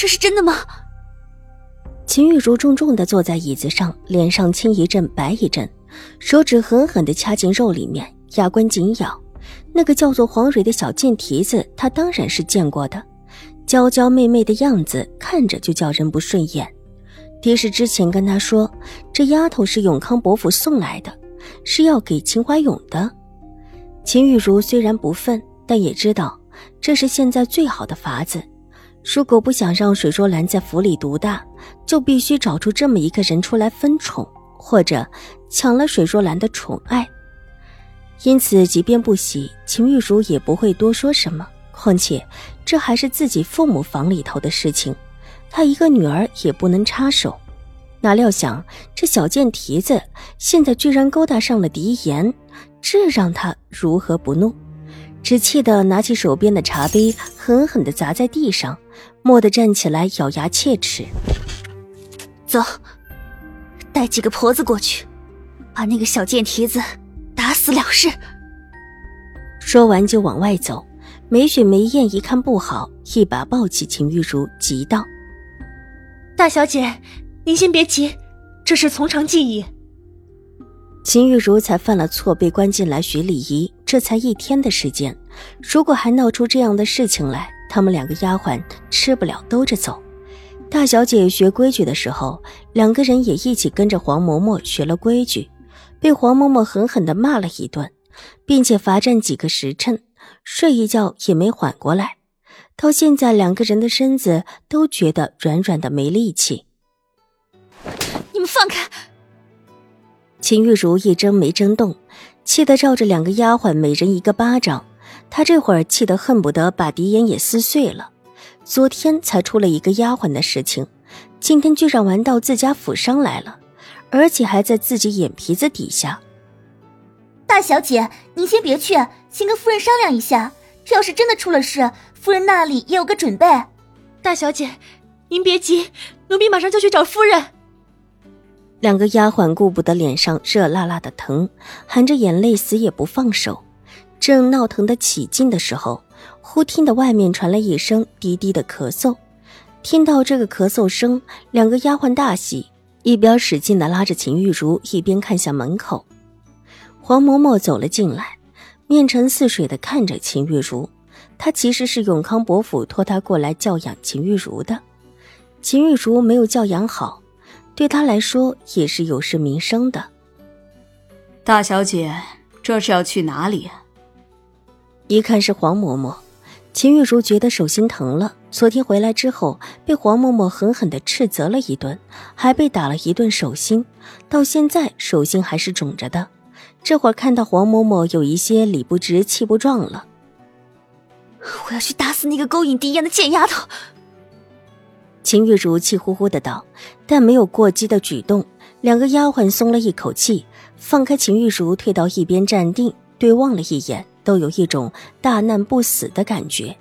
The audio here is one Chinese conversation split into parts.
这是真的吗？秦玉茹重重的坐在椅子上，脸上青一阵白一阵，手指狠狠的掐进肉里面，牙关紧咬。那个叫做黄蕊的小贱蹄子，她当然是见过的，娇娇媚媚的样子，看着就叫人不顺眼。狄氏之前跟他说，这丫头是永康伯府送来的，是要给秦怀勇的。秦玉茹虽然不忿，但也知道这是现在最好的法子。如果不想让水若兰在府里独大，就必须找出这么一个人出来分宠，或者抢了水若兰的宠爱。因此，即便不喜，秦玉茹也不会多说什么。况且，这还是自己父母房里头的事情，她一个女儿也不能插手。哪料想，这小贱蹄子现在居然勾搭上了狄言，这让她如何不怒？只气得拿起手边的茶杯，狠狠地砸在地上。蓦地站起来，咬牙切齿：“走，带几个婆子过去，把那个小贱蹄子打死了事。”说完就往外走。梅雪、梅艳一看不好，一把抱起秦玉茹，急道：“大小姐，您先别急，这是从长计议。”秦玉茹才犯了错，被关进来学礼仪，这才一天的时间，如果还闹出这样的事情来。他们两个丫鬟吃不了兜着走。大小姐学规矩的时候，两个人也一起跟着黄嬷嬷学了规矩，被黄嬷嬷狠狠地骂了一顿，并且罚站几个时辰，睡一觉也没缓过来。到现在，两个人的身子都觉得软软的，没力气。你们放开！秦玉茹一怔没怔动，气得照着两个丫鬟每人一个巴掌。她这会儿气得恨不得把狄言也撕碎了。昨天才出了一个丫鬟的事情，今天居然玩到自家府上来了，而且还在自己眼皮子底下。大小姐，您先别去，先跟夫人商量一下。这要是真的出了事，夫人那里也有个准备。大小姐，您别急，奴婢马上就去找夫人。两个丫鬟顾不得脸上热辣辣的疼，含着眼泪死也不放手。正闹腾的起劲的时候，忽听得外面传来一声低低的咳嗽。听到这个咳嗽声，两个丫鬟大喜，一边使劲的拉着秦玉茹，一边看向门口。黄嬷嬷走了进来，面沉似水的看着秦玉茹。她其实是永康伯府托她过来教养秦玉茹的。秦玉茹没有教养好，对她来说也是有失名声的。大小姐，这是要去哪里？一看是黄嬷嬷，秦玉茹觉得手心疼了。昨天回来之后，被黄嬷嬷狠狠的斥责了一顿，还被打了一顿手心，到现在手心还是肿着的。这会儿看到黄嬷嬷有一些理不直气不壮了，我要去打死那个勾引狄言的贱丫头！秦玉茹气呼呼的道，但没有过激的举动。两个丫鬟松了一口气，放开秦玉茹，退到一边站定，对望了一眼。都有一种大难不死的感觉。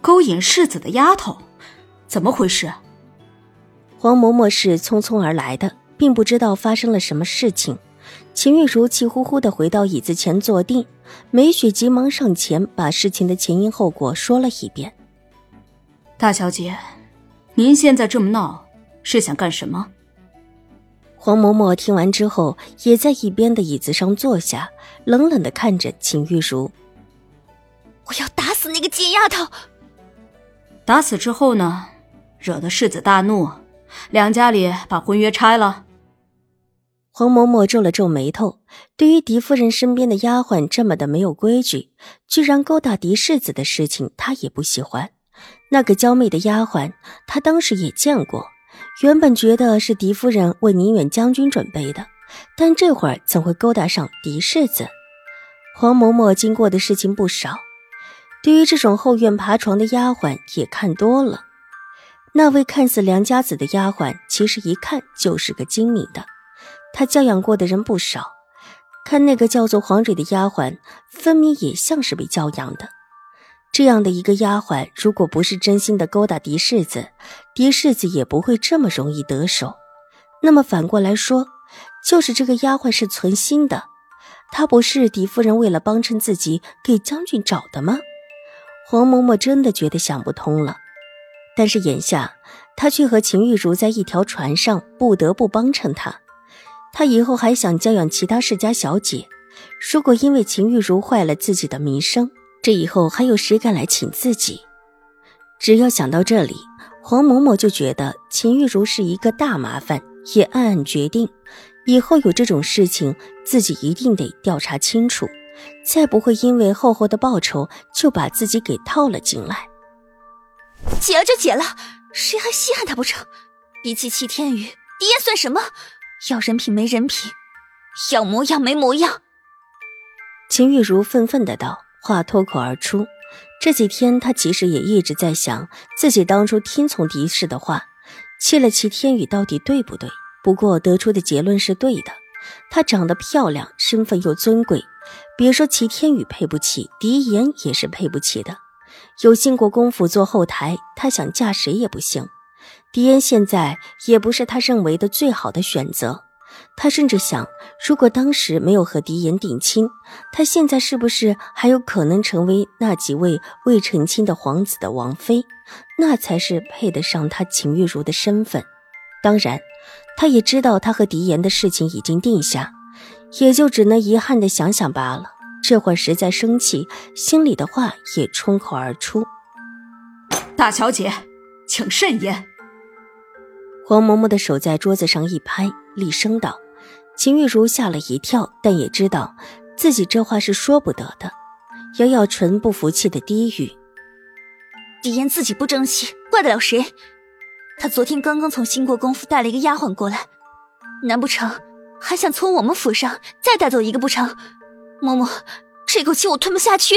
勾引世子的丫头，怎么回事？黄嬷嬷是匆匆而来的，并不知道发生了什么事情。秦玉茹气呼呼的回到椅子前坐定，梅雪急忙上前把事情的前因后果说了一遍。大小姐，您现在这么闹，是想干什么？黄嬷嬷听完之后，也在一边的椅子上坐下，冷冷的看着秦玉茹：“我要打死那个贱丫头！打死之后呢？惹得世子大怒，两家里把婚约拆了。”黄嬷嬷皱了皱眉头，对于狄夫人身边的丫鬟这么的没有规矩，居然勾搭狄世子的事情，她也不喜欢。那个娇媚的丫鬟，她当时也见过。原本觉得是狄夫人为宁远将军准备的，但这会儿怎会勾搭上狄世子？黄嬷嬷经过的事情不少，对于这种后院爬床的丫鬟也看多了。那位看似良家子的丫鬟，其实一看就是个精明的。她教养过的人不少，看那个叫做黄蕊的丫鬟，分明也像是被教养的。这样的一个丫鬟，如果不是真心的勾搭嫡世子，嫡世子也不会这么容易得手。那么反过来说，就是这个丫鬟是存心的，她不是狄夫人为了帮衬自己给将军找的吗？黄嬷嬷真的觉得想不通了。但是眼下，她却和秦玉茹在一条船上，不得不帮衬她。她以后还想教养其他世家小姐，如果因为秦玉茹坏了自己的名声，这以后还有谁敢来请自己？只要想到这里，黄嬷嬷就觉得秦玉茹是一个大麻烦，也暗暗决定，以后有这种事情，自己一定得调查清楚，再不会因为厚厚的报酬就把自己给套了进来。解了就解了，谁还稀罕他不成？比起齐天宇，狄言算什么？要人品没人品，要模样没模样。秦玉茹愤愤的道。话脱口而出，这几天他其实也一直在想，自己当初听从狄氏的话，弃了齐天宇到底对不对？不过得出的结论是对的。她长得漂亮，身份又尊贵，别说齐天宇配不起，狄言也是配不起的。有兴国公府做后台，她想嫁谁也不行。狄言现在也不是他认为的最好的选择。他甚至想，如果当时没有和狄言定亲，他现在是不是还有可能成为那几位未成亲的皇子的王妃？那才是配得上他秦玉茹的身份。当然，他也知道他和狄言的事情已经定下，也就只能遗憾的想想罢了。这会儿实在生气，心里的话也冲口而出：“大小姐，请慎言。”黄嬷嬷的手在桌子上一拍，厉声道：“秦玉茹吓了一跳，但也知道自己这话是说不得的，咬咬唇，不服气的低语：‘狄言自己不争气，怪得了谁？他昨天刚刚从兴国公府带了一个丫鬟过来，难不成还想从我们府上再带走一个不成？嬷嬷，这口气我吞不下去。’”